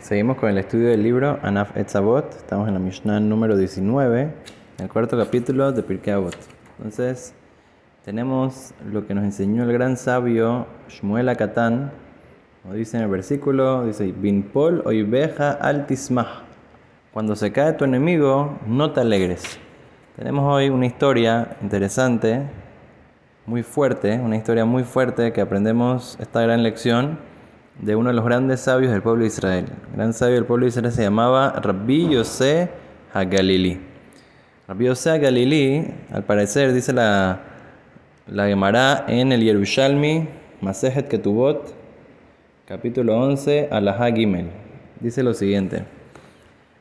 Seguimos con el estudio del libro Anaf Etzavot. Estamos en la Mishnah número 19, en el cuarto capítulo de Pirkei Avot. Entonces, tenemos lo que nos enseñó el gran sabio Shmuel Akatán, como dice en el versículo, dice, Bin pol oibeja altismah. Cuando se cae tu enemigo, no te alegres. Tenemos hoy una historia interesante, muy fuerte, una historia muy fuerte que aprendemos esta gran lección de uno de los grandes sabios del pueblo de Israel. El gran sabio del pueblo de Israel se llamaba Rabbi Yosef HaGalili. Rabbi Yosef HaGalili, al parecer, dice la, la Gemara en el Yerushalmi, Masejet Ketubot, capítulo 11, Alahá Gimel. Dice lo siguiente.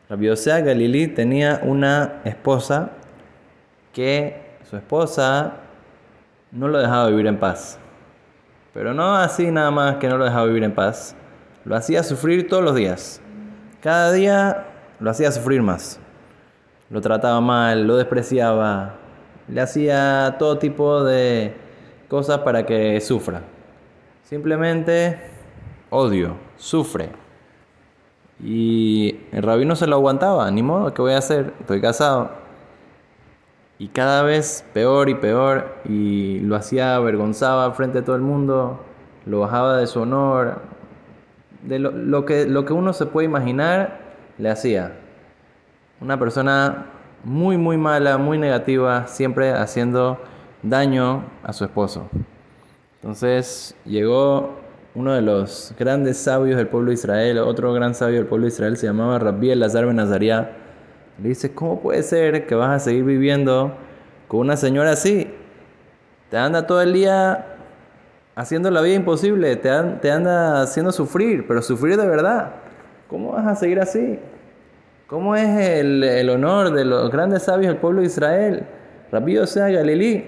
Rabbi Yosef Galilí tenía una esposa que su esposa no lo dejaba vivir en paz. Pero no así nada más que no lo dejaba vivir en paz. Lo hacía sufrir todos los días. Cada día lo hacía sufrir más. Lo trataba mal, lo despreciaba. Le hacía todo tipo de cosas para que sufra. Simplemente odio, sufre. Y el rabino se lo aguantaba, ni modo, ¿qué voy a hacer? Estoy casado. Y cada vez peor y peor, y lo hacía, avergonzaba frente a todo el mundo, lo bajaba de su honor, de lo, que, lo que uno se puede imaginar, le hacía. Una persona muy, muy mala, muy negativa, siempre haciendo daño a su esposo. Entonces llegó uno de los grandes sabios del pueblo de Israel, otro gran sabio del pueblo de Israel, se llamaba Rabbi Elazar Ben le dice, ¿cómo puede ser que vas a seguir viviendo con una señora así? Te anda todo el día haciendo la vida imposible, te, te anda haciendo sufrir, pero sufrir de verdad. ¿Cómo vas a seguir así? ¿Cómo es el, honor de los grandes sabios del pueblo de Israel? Rabí sea Galilí.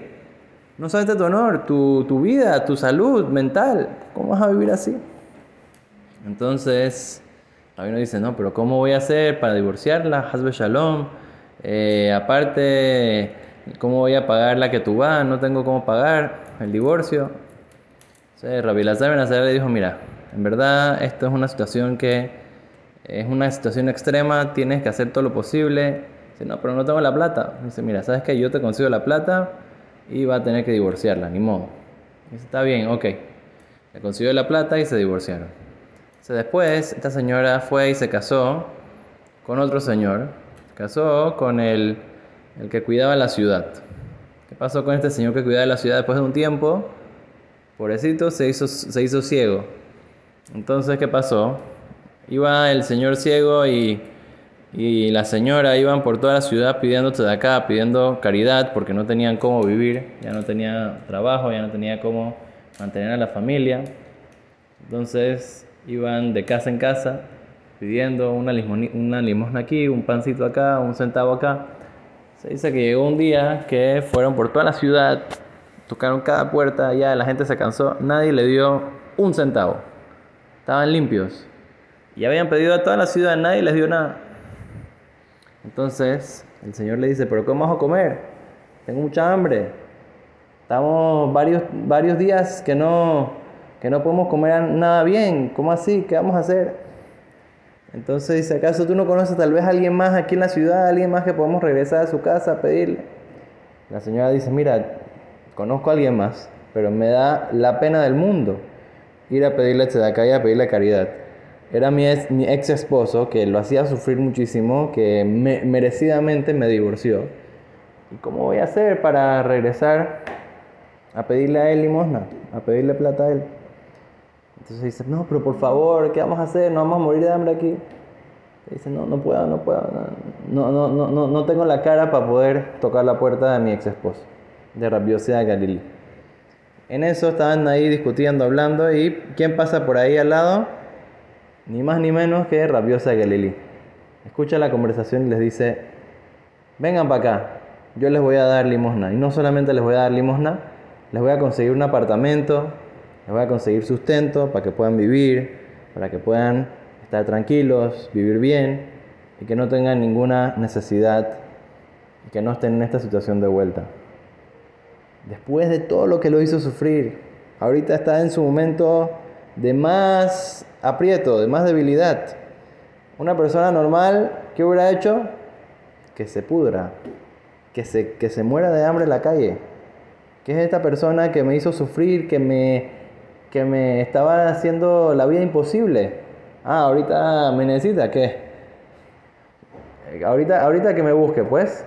No sabes tu honor, tu, tu vida, tu salud mental. ¿Cómo vas a vivir así? Entonces, uno dice, no, pero ¿cómo voy a hacer para divorciarla? Hasbe Shalom. Eh, aparte, ¿cómo voy a pagar la que tú vas? No tengo cómo pagar el divorcio. Entonces, Rabbi Lazar le dijo, mira, en verdad esto es una situación que es una situación extrema, tienes que hacer todo lo posible. Dice, no, pero no tengo la plata. Dice, mira, ¿sabes qué? Yo te consigo la plata y va a tener que divorciarla, ni modo. Dice, está bien, ok. Le consiguió la plata y se divorciaron después, esta señora fue y se casó con otro señor. Se casó con el, el que cuidaba la ciudad. ¿Qué pasó con este señor que cuidaba la ciudad después de un tiempo? Pobrecito se hizo, se hizo ciego. Entonces, ¿qué pasó? Iba el señor ciego y, y la señora iban por toda la ciudad pidiendo de acá, pidiendo caridad porque no tenían cómo vivir, ya no tenía trabajo, ya no tenía cómo mantener a la familia. Entonces iban de casa en casa pidiendo una, limosna aquí, un pancito acá, un centavo acá. Se dice que llegó un día que fueron por toda la ciudad, tocaron cada puerta, ya la gente se cansó, nadie le dio un centavo. Estaban limpios. Y habían pedido a toda la ciudad, nadie les dio nada. Entonces el Señor le dice, pero ¿cómo vamos a comer? Tengo mucha hambre. Estamos varios, varios días que no, que no podemos comer nada bien. ¿Cómo así? ¿Qué vamos a hacer? Entonces dice, ¿acaso tú no conoces tal vez a alguien más aquí en la ciudad, alguien más que podemos regresar a su casa a pedirle? La señora dice, mira, conozco a alguien más, pero me da la pena del mundo ir a pedirle acá y a pedirle caridad. Era mi ex, mi ex esposo que lo hacía sufrir muchísimo, que merecidamente me divorció. ¿Y cómo voy a hacer para regresar a pedirle a él limosna, a pedirle plata a él? Entonces dice, no, pero por favor, ¿qué vamos a hacer? No vamos a morir de hambre aquí. dice, no, no puedo, no puedo. No, no, no, no, no tengo la cara para poder tocar la puerta de mi ex esposo, de Rabiosidad Galilí. En eso estaban ahí discutiendo, hablando, y ¿quién pasa por ahí al lado? Ni más ni menos que Rabiosa Galilí. Escucha la conversación y les dice, vengan para acá, yo les voy a dar limosna. Y no solamente les voy a dar limosna, les voy a conseguir un apartamento, les voy a conseguir sustento para que puedan vivir, para que puedan estar tranquilos, vivir bien y que no tengan ninguna necesidad y que no estén en esta situación de vuelta. Después de todo lo que lo hizo sufrir, ahorita está en su momento de más aprieto, de más debilidad. Una persona normal, ¿qué hubiera hecho? Que se pudra, que se, que se muera de hambre en la calle. ¿Qué es esta persona que me hizo sufrir, que me, que me estaba haciendo la vida imposible? Ah, ahorita me necesita, ¿qué? Ahorita, ahorita que me busque, pues.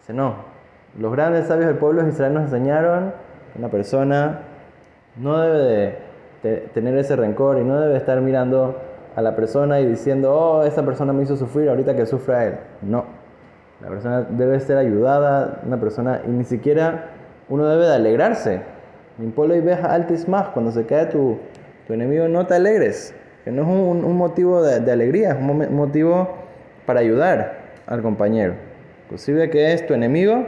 Dice, no. Los grandes sabios del pueblo de Israel nos enseñaron una persona no debe de tener ese rencor y no debe estar mirando a la persona y diciendo, oh, esa persona me hizo sufrir, ahorita que sufra él. No. La persona debe ser ayudada, una persona, y ni siquiera uno debe de alegrarse. Pueblo y veja altis más, cuando se cae tu, tu enemigo, no te alegres. Que no es un, un motivo de, de, alegría, es un motivo para ayudar al compañero. Inclusive que es tu enemigo,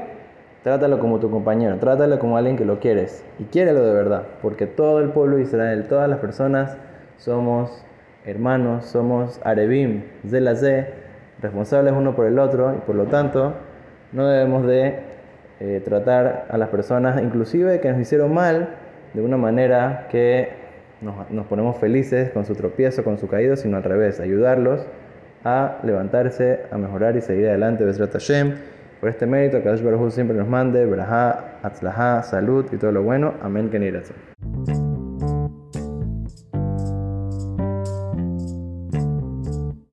trátalo como tu compañero, trátalo como alguien que lo quieres. Y quiérelo de verdad, porque todo el pueblo de Israel, todas las personas, somos hermanos, somos Arebim, Zelazé, responsables uno por el otro, y por lo tanto, no debemos de eh, tratar a las personas, inclusive que nos hicieron mal, de una manera que nos, nos, ponemos felices con su tropiezo, con su caída, sino al revés, ayudarlos a levantarse, a mejorar y seguir adelante, Besrat Hashem. Por este mérito, que Baruj siempre nos mande, Berajá, Atzlajá, salud y todo lo bueno. Amén, que